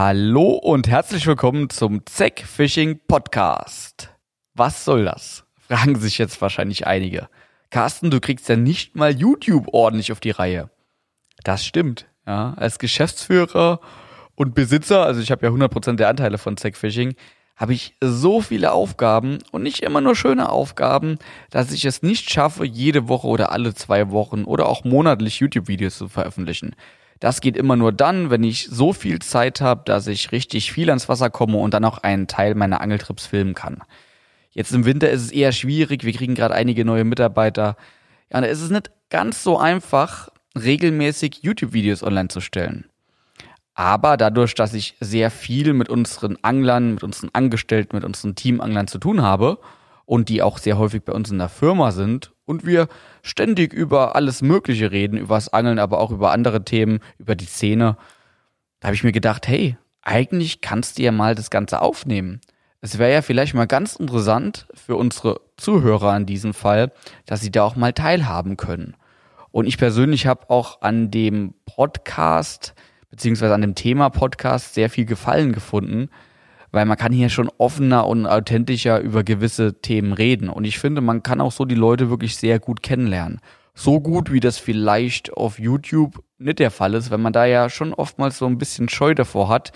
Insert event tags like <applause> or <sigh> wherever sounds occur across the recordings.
Hallo und herzlich willkommen zum Zack Fishing Podcast. Was soll das? Fragen sich jetzt wahrscheinlich einige. Carsten, du kriegst ja nicht mal YouTube ordentlich auf die Reihe. Das stimmt. Ja, als Geschäftsführer und Besitzer, also ich habe ja 100% der Anteile von Zack Fishing, habe ich so viele Aufgaben und nicht immer nur schöne Aufgaben, dass ich es nicht schaffe, jede Woche oder alle zwei Wochen oder auch monatlich YouTube-Videos zu veröffentlichen. Das geht immer nur dann, wenn ich so viel Zeit habe, dass ich richtig viel ans Wasser komme und dann auch einen Teil meiner Angeltrips filmen kann. Jetzt im Winter ist es eher schwierig, wir kriegen gerade einige neue Mitarbeiter. Ja, da ist es nicht ganz so einfach, regelmäßig YouTube-Videos online zu stellen. Aber dadurch, dass ich sehr viel mit unseren Anglern, mit unseren Angestellten, mit unseren Teamanglern zu tun habe und die auch sehr häufig bei uns in der Firma sind und wir ständig über alles Mögliche reden, über das Angeln, aber auch über andere Themen, über die Szene, da habe ich mir gedacht, hey, eigentlich kannst du ja mal das Ganze aufnehmen. Es wäre ja vielleicht mal ganz interessant für unsere Zuhörer in diesem Fall, dass sie da auch mal teilhaben können. Und ich persönlich habe auch an dem Podcast beziehungsweise an dem Thema Podcast sehr viel Gefallen gefunden, weil man kann hier schon offener und authentischer über gewisse Themen reden. Und ich finde, man kann auch so die Leute wirklich sehr gut kennenlernen. So gut, wie das vielleicht auf YouTube nicht der Fall ist, wenn man da ja schon oftmals so ein bisschen Scheu davor hat,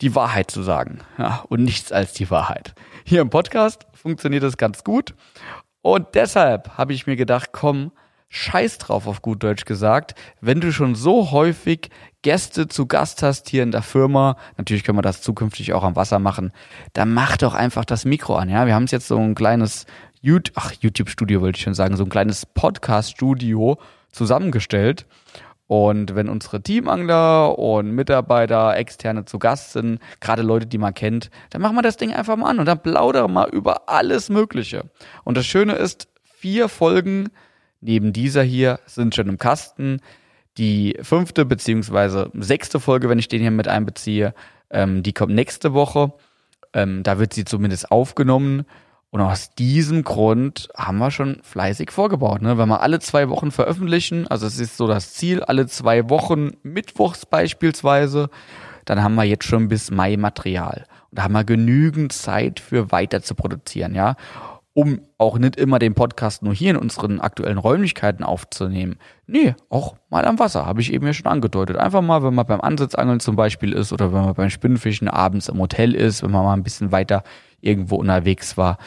die Wahrheit zu sagen. Ja, und nichts als die Wahrheit. Hier im Podcast funktioniert das ganz gut. Und deshalb habe ich mir gedacht, komm, scheiß drauf auf gut Deutsch gesagt, wenn du schon so häufig Gäste zu Gast hast hier in der Firma, natürlich können wir das zukünftig auch am Wasser machen, dann mach doch einfach das Mikro an, ja. Wir haben jetzt so ein kleines YouTube, ach, YouTube-Studio wollte ich schon sagen, so ein kleines Podcast-Studio zusammengestellt. Und wenn unsere Teamangler und Mitarbeiter, Externe zu Gast sind, gerade Leute, die man kennt, dann machen wir das Ding einfach mal an und dann plaudern wir mal über alles Mögliche. Und das Schöne ist, vier Folgen neben dieser hier sind schon im Kasten. Die fünfte beziehungsweise sechste Folge, wenn ich den hier mit einbeziehe, ähm, die kommt nächste Woche. Ähm, da wird sie zumindest aufgenommen. Und aus diesem Grund haben wir schon fleißig vorgebaut. Ne? Wenn wir alle zwei Wochen veröffentlichen, also es ist so das Ziel, alle zwei Wochen, mittwochs beispielsweise, dann haben wir jetzt schon bis Mai Material. Und da haben wir genügend Zeit für weiter zu produzieren, ja um auch nicht immer den Podcast nur hier in unseren aktuellen Räumlichkeiten aufzunehmen. Nee, auch mal am Wasser, habe ich eben ja schon angedeutet. Einfach mal, wenn man beim Ansitzangeln zum Beispiel ist oder wenn man beim Spinnfischen abends im Hotel ist, wenn man mal ein bisschen weiter irgendwo unterwegs war.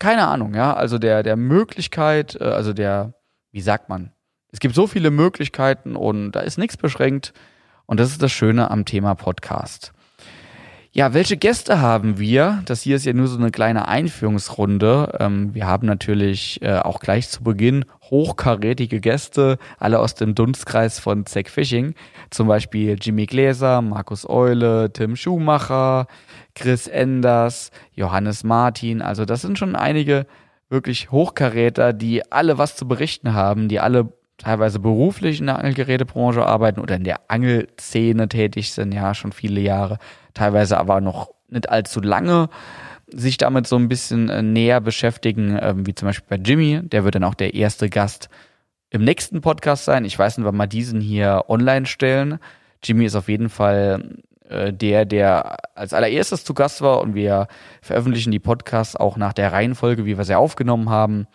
Keine Ahnung, ja, also der, der Möglichkeit, äh, also der, wie sagt man, es gibt so viele Möglichkeiten und da ist nichts beschränkt. Und das ist das Schöne am Thema Podcast. Ja, welche Gäste haben wir? Das hier ist ja nur so eine kleine Einführungsrunde. Ähm, wir haben natürlich äh, auch gleich zu Beginn hochkarätige Gäste, alle aus dem Dunstkreis von Zack Fishing. Zum Beispiel Jimmy Gläser, Markus Eule, Tim Schumacher, Chris Enders, Johannes Martin. Also das sind schon einige wirklich Hochkaräter, die alle was zu berichten haben, die alle teilweise beruflich in der Angelgerätebranche arbeiten oder in der Angelszene tätig sind, ja, schon viele Jahre, teilweise aber noch nicht allzu lange sich damit so ein bisschen äh, näher beschäftigen, ähm, wie zum Beispiel bei Jimmy, der wird dann auch der erste Gast im nächsten Podcast sein. Ich weiß nicht, wann wir diesen hier online stellen. Jimmy ist auf jeden Fall äh, der, der als allererstes zu Gast war und wir veröffentlichen die Podcasts auch nach der Reihenfolge, wie wir sie aufgenommen haben.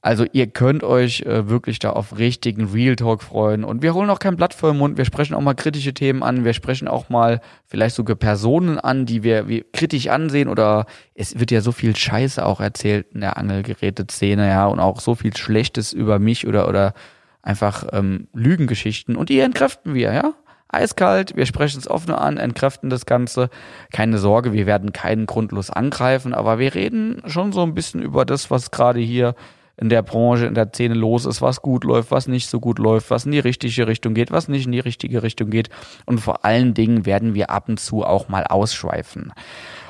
Also ihr könnt euch äh, wirklich da auf richtigen Real Talk freuen. Und wir holen auch kein Blatt vor den Mund. Wir sprechen auch mal kritische Themen an. Wir sprechen auch mal vielleicht sogar Personen an, die wir wie, kritisch ansehen. Oder es wird ja so viel Scheiße auch erzählt in der Angelgeräte-Szene, ja. Und auch so viel Schlechtes über mich oder, oder einfach ähm, Lügengeschichten. Und die entkräften wir, ja. Eiskalt, wir sprechen es offen an, entkräften das Ganze. Keine Sorge, wir werden keinen grundlos angreifen, aber wir reden schon so ein bisschen über das, was gerade hier in der Branche, in der Szene los ist, was gut läuft, was nicht so gut läuft, was in die richtige Richtung geht, was nicht in die richtige Richtung geht. Und vor allen Dingen werden wir ab und zu auch mal ausschweifen.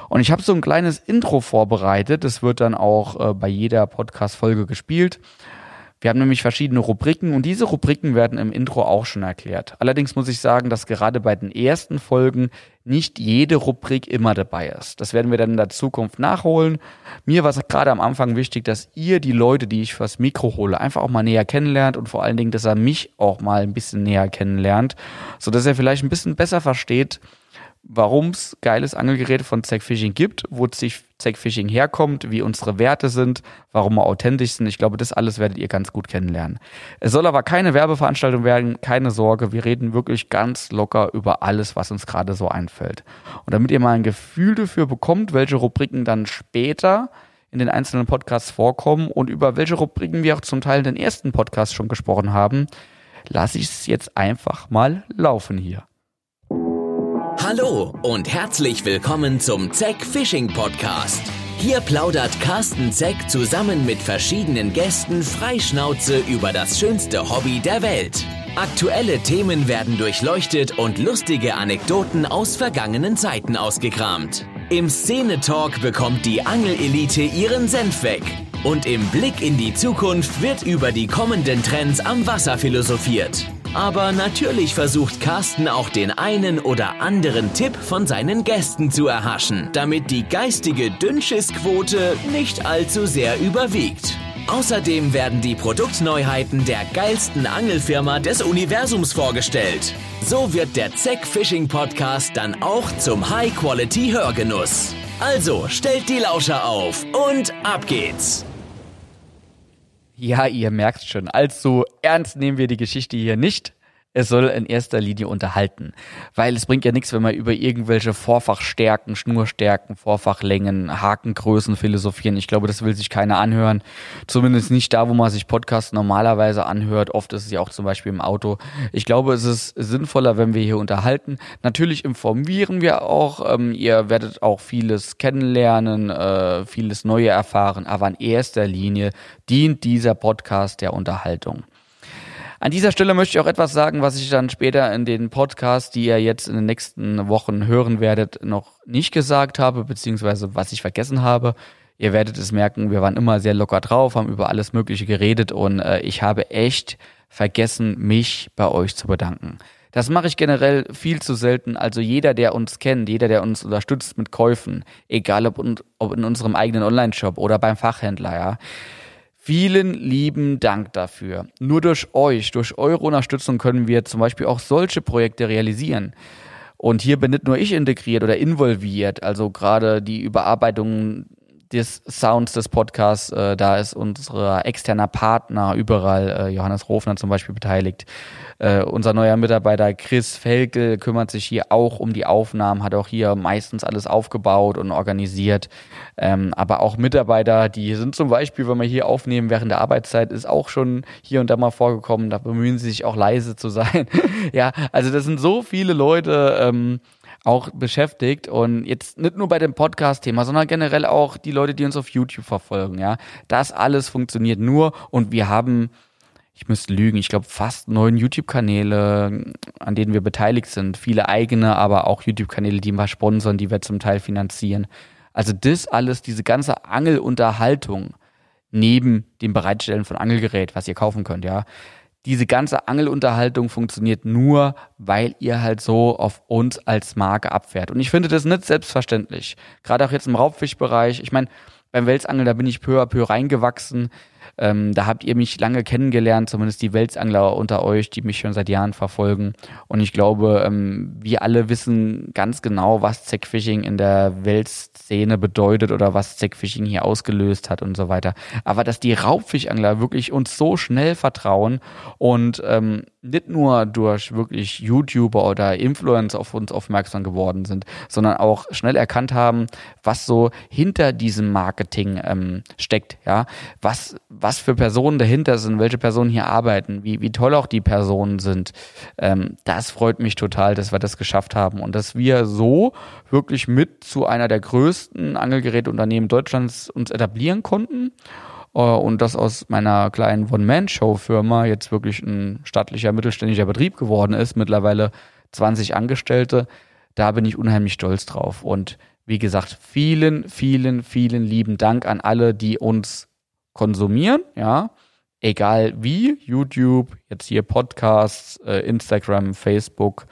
Und ich habe so ein kleines Intro vorbereitet. Das wird dann auch äh, bei jeder Podcast-Folge gespielt. Wir haben nämlich verschiedene Rubriken und diese Rubriken werden im Intro auch schon erklärt. Allerdings muss ich sagen, dass gerade bei den ersten Folgen nicht jede Rubrik immer dabei ist. Das werden wir dann in der Zukunft nachholen. Mir war es gerade am Anfang wichtig, dass ihr die Leute, die ich fürs Mikro hole, einfach auch mal näher kennenlernt und vor allen Dingen, dass er mich auch mal ein bisschen näher kennenlernt, so dass er vielleicht ein bisschen besser versteht, warum es geiles Angelgerät von Zack Fishing gibt, wo Zack Fishing herkommt, wie unsere Werte sind, warum wir authentisch sind. Ich glaube, das alles werdet ihr ganz gut kennenlernen. Es soll aber keine Werbeveranstaltung werden, keine Sorge. Wir reden wirklich ganz locker über alles, was uns gerade so einfällt. Und damit ihr mal ein Gefühl dafür bekommt, welche Rubriken dann später in den einzelnen Podcasts vorkommen und über welche Rubriken wir auch zum Teil in den ersten Podcasts schon gesprochen haben, lasse ich es jetzt einfach mal laufen hier. Hallo und herzlich willkommen zum Zeck Fishing Podcast. Hier plaudert Carsten Zeck zusammen mit verschiedenen Gästen freischnauze über das schönste Hobby der Welt. Aktuelle Themen werden durchleuchtet und lustige Anekdoten aus vergangenen Zeiten ausgekramt. Im Szene-Talk bekommt die Angelelite ihren Senf weg. Und im Blick in die Zukunft wird über die kommenden Trends am Wasser philosophiert. Aber natürlich versucht Carsten auch den einen oder anderen Tipp von seinen Gästen zu erhaschen, damit die geistige Dünnschissquote nicht allzu sehr überwiegt. Außerdem werden die Produktneuheiten der geilsten Angelfirma des Universums vorgestellt. So wird der Zeck Fishing Podcast dann auch zum High-Quality-Hörgenuss. Also stellt die Lauscher auf und ab geht's! Ja, ihr merkt schon, allzu ernst nehmen wir die Geschichte hier nicht es soll in erster Linie unterhalten. Weil es bringt ja nichts, wenn wir über irgendwelche Vorfachstärken, Schnurstärken, Vorfachlängen, Hakengrößen philosophieren. Ich glaube, das will sich keiner anhören. Zumindest nicht da, wo man sich Podcasts normalerweise anhört. Oft ist es ja auch zum Beispiel im Auto. Ich glaube, es ist sinnvoller, wenn wir hier unterhalten. Natürlich informieren wir auch. Ähm, ihr werdet auch vieles kennenlernen, äh, vieles Neue erfahren. Aber in erster Linie dient dieser Podcast der Unterhaltung. An dieser Stelle möchte ich auch etwas sagen, was ich dann später in den Podcasts, die ihr jetzt in den nächsten Wochen hören werdet, noch nicht gesagt habe, beziehungsweise was ich vergessen habe. Ihr werdet es merken, wir waren immer sehr locker drauf, haben über alles Mögliche geredet und äh, ich habe echt vergessen, mich bei euch zu bedanken. Das mache ich generell viel zu selten. Also jeder, der uns kennt, jeder, der uns unterstützt mit Käufen, egal ob, ob in unserem eigenen Online-Shop oder beim Fachhändler, ja, Vielen lieben Dank dafür. Nur durch euch, durch eure Unterstützung können wir zum Beispiel auch solche Projekte realisieren. Und hier bin nicht nur ich integriert oder involviert, also gerade die Überarbeitung des Sounds des Podcasts, äh, da ist unser externer Partner überall, äh, Johannes Rofner zum Beispiel beteiligt. Äh, unser neuer Mitarbeiter Chris Felkel kümmert sich hier auch um die Aufnahmen, hat auch hier meistens alles aufgebaut und organisiert. Ähm, aber auch Mitarbeiter, die sind zum Beispiel, wenn wir hier aufnehmen während der Arbeitszeit, ist auch schon hier und da mal vorgekommen. Da bemühen sie sich auch leise zu sein. <laughs> ja, also das sind so viele Leute. Ähm, auch beschäftigt und jetzt nicht nur bei dem Podcast-Thema, sondern generell auch die Leute, die uns auf YouTube verfolgen, ja. Das alles funktioniert nur und wir haben, ich müsste lügen, ich glaube fast neun YouTube-Kanäle, an denen wir beteiligt sind. Viele eigene, aber auch YouTube-Kanäle, die wir sponsern, die wir zum Teil finanzieren. Also das alles, diese ganze Angelunterhaltung neben dem Bereitstellen von Angelgerät, was ihr kaufen könnt, ja diese ganze Angelunterhaltung funktioniert nur, weil ihr halt so auf uns als Marke abfährt. Und ich finde das nicht selbstverständlich. Gerade auch jetzt im Raubfischbereich. Ich meine, beim Welsangeln, da bin ich peu à peu reingewachsen. Ähm, da habt ihr mich lange kennengelernt, zumindest die Weltsangler unter euch, die mich schon seit Jahren verfolgen. Und ich glaube, ähm, wir alle wissen ganz genau, was Zackfishing in der Weltszene bedeutet oder was Zackfishing hier ausgelöst hat und so weiter. Aber dass die Raubfischangler wirklich uns so schnell vertrauen und ähm, nicht nur durch wirklich YouTuber oder Influencer auf uns aufmerksam geworden sind, sondern auch schnell erkannt haben, was so hinter diesem Marketing ähm, steckt, ja, was, was für Personen dahinter sind, welche Personen hier arbeiten, wie, wie toll auch die Personen sind. Ähm, das freut mich total, dass wir das geschafft haben und dass wir so wirklich mit zu einer der größten Angelgeräteunternehmen Deutschlands uns etablieren konnten äh, und das aus meiner kleinen One-Man-Show-Firma jetzt wirklich ein staatlicher mittelständischer Betrieb geworden ist, mittlerweile 20 Angestellte, da bin ich unheimlich stolz drauf. Und wie gesagt, vielen, vielen, vielen lieben Dank an alle, die uns konsumieren, ja. Egal wie, YouTube, jetzt hier Podcasts, äh, Instagram, Facebook,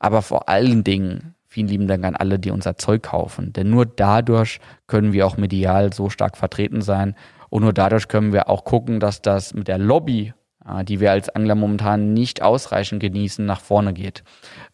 aber vor allen Dingen vielen lieben Dank an alle, die unser Zeug kaufen. Denn nur dadurch können wir auch medial so stark vertreten sein und nur dadurch können wir auch gucken, dass das mit der Lobby, die wir als Angler momentan nicht ausreichend genießen, nach vorne geht.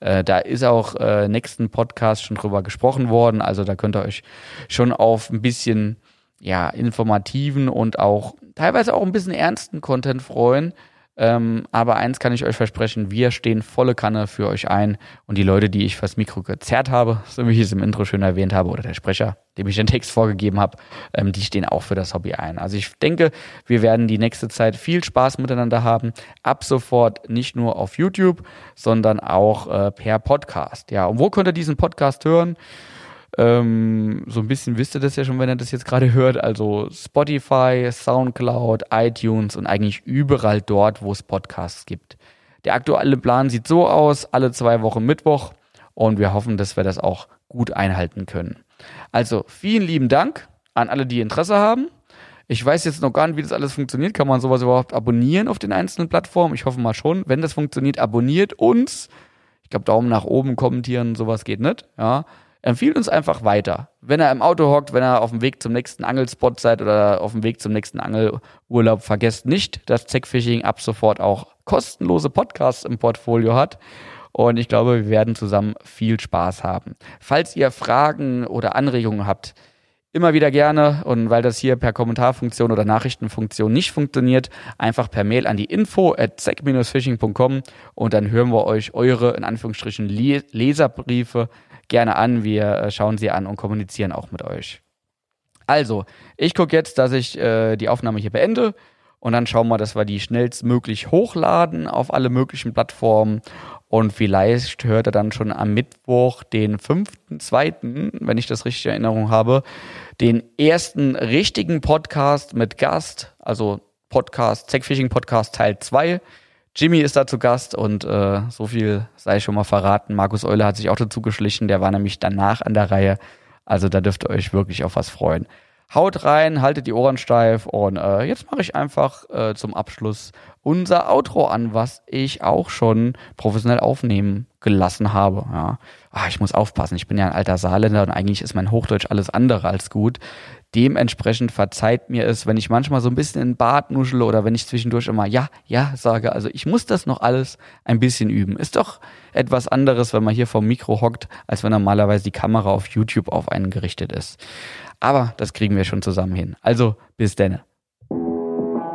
Äh, da ist auch äh, nächsten Podcast schon drüber gesprochen worden, also da könnt ihr euch schon auf ein bisschen ja, informativen und auch teilweise auch ein bisschen ernsten Content freuen. Ähm, aber eins kann ich euch versprechen, wir stehen volle Kanne für euch ein und die Leute, die ich fürs Mikro gezerrt habe, so wie ich es im Intro schön erwähnt habe, oder der Sprecher, dem ich den Text vorgegeben habe, ähm, die stehen auch für das Hobby ein. Also ich denke, wir werden die nächste Zeit viel Spaß miteinander haben. Ab sofort nicht nur auf YouTube, sondern auch äh, per Podcast. Ja, und wo könnt ihr diesen Podcast hören? Ähm, so ein bisschen wisst ihr das ja schon, wenn ihr das jetzt gerade hört. Also Spotify, Soundcloud, iTunes und eigentlich überall dort, wo es Podcasts gibt. Der aktuelle Plan sieht so aus, alle zwei Wochen Mittwoch. Und wir hoffen, dass wir das auch gut einhalten können. Also vielen lieben Dank an alle, die Interesse haben. Ich weiß jetzt noch gar nicht, wie das alles funktioniert. Kann man sowas überhaupt abonnieren auf den einzelnen Plattformen? Ich hoffe mal schon. Wenn das funktioniert, abonniert uns. Ich glaube, Daumen nach oben, kommentieren, sowas geht nicht. Ja empfiehlt uns einfach weiter. Wenn er im Auto hockt, wenn er auf dem Weg zum nächsten Angelspot seid oder auf dem Weg zum nächsten Angelurlaub, vergesst nicht, dass Techfishing ab sofort auch kostenlose Podcasts im Portfolio hat. Und ich glaube, wir werden zusammen viel Spaß haben. Falls ihr Fragen oder Anregungen habt, immer wieder gerne und weil das hier per Kommentarfunktion oder Nachrichtenfunktion nicht funktioniert, einfach per Mail an die info at fishingcom und dann hören wir euch eure, in Anführungsstrichen, Leserbriefe gerne an. Wir äh, schauen sie an und kommunizieren auch mit euch. Also, ich gucke jetzt, dass ich äh, die Aufnahme hier beende und dann schauen wir, dass wir die schnellstmöglich hochladen auf alle möglichen Plattformen. Und vielleicht hört er dann schon am Mittwoch, den 5.2., wenn ich das richtig in Erinnerung habe, den ersten richtigen Podcast mit Gast, also Podcast, Tech Fishing Podcast Teil 2. Jimmy ist da zu Gast und äh, so viel sei schon mal verraten. Markus Eule hat sich auch dazu geschlichen, der war nämlich danach an der Reihe. Also da dürft ihr euch wirklich auf was freuen. Haut rein, haltet die Ohren steif und äh, jetzt mache ich einfach äh, zum Abschluss unser Outro an, was ich auch schon professionell aufnehmen gelassen habe. Ja. Ah, ich muss aufpassen, ich bin ja ein alter Saarländer und eigentlich ist mein Hochdeutsch alles andere als gut. Dementsprechend verzeiht mir es, wenn ich manchmal so ein bisschen in Bart nuschele oder wenn ich zwischendurch immer ja, ja sage. Also ich muss das noch alles ein bisschen üben. Ist doch etwas anderes, wenn man hier vom Mikro hockt, als wenn normalerweise die Kamera auf YouTube auf einen gerichtet ist. Aber das kriegen wir schon zusammen hin. Also bis denne.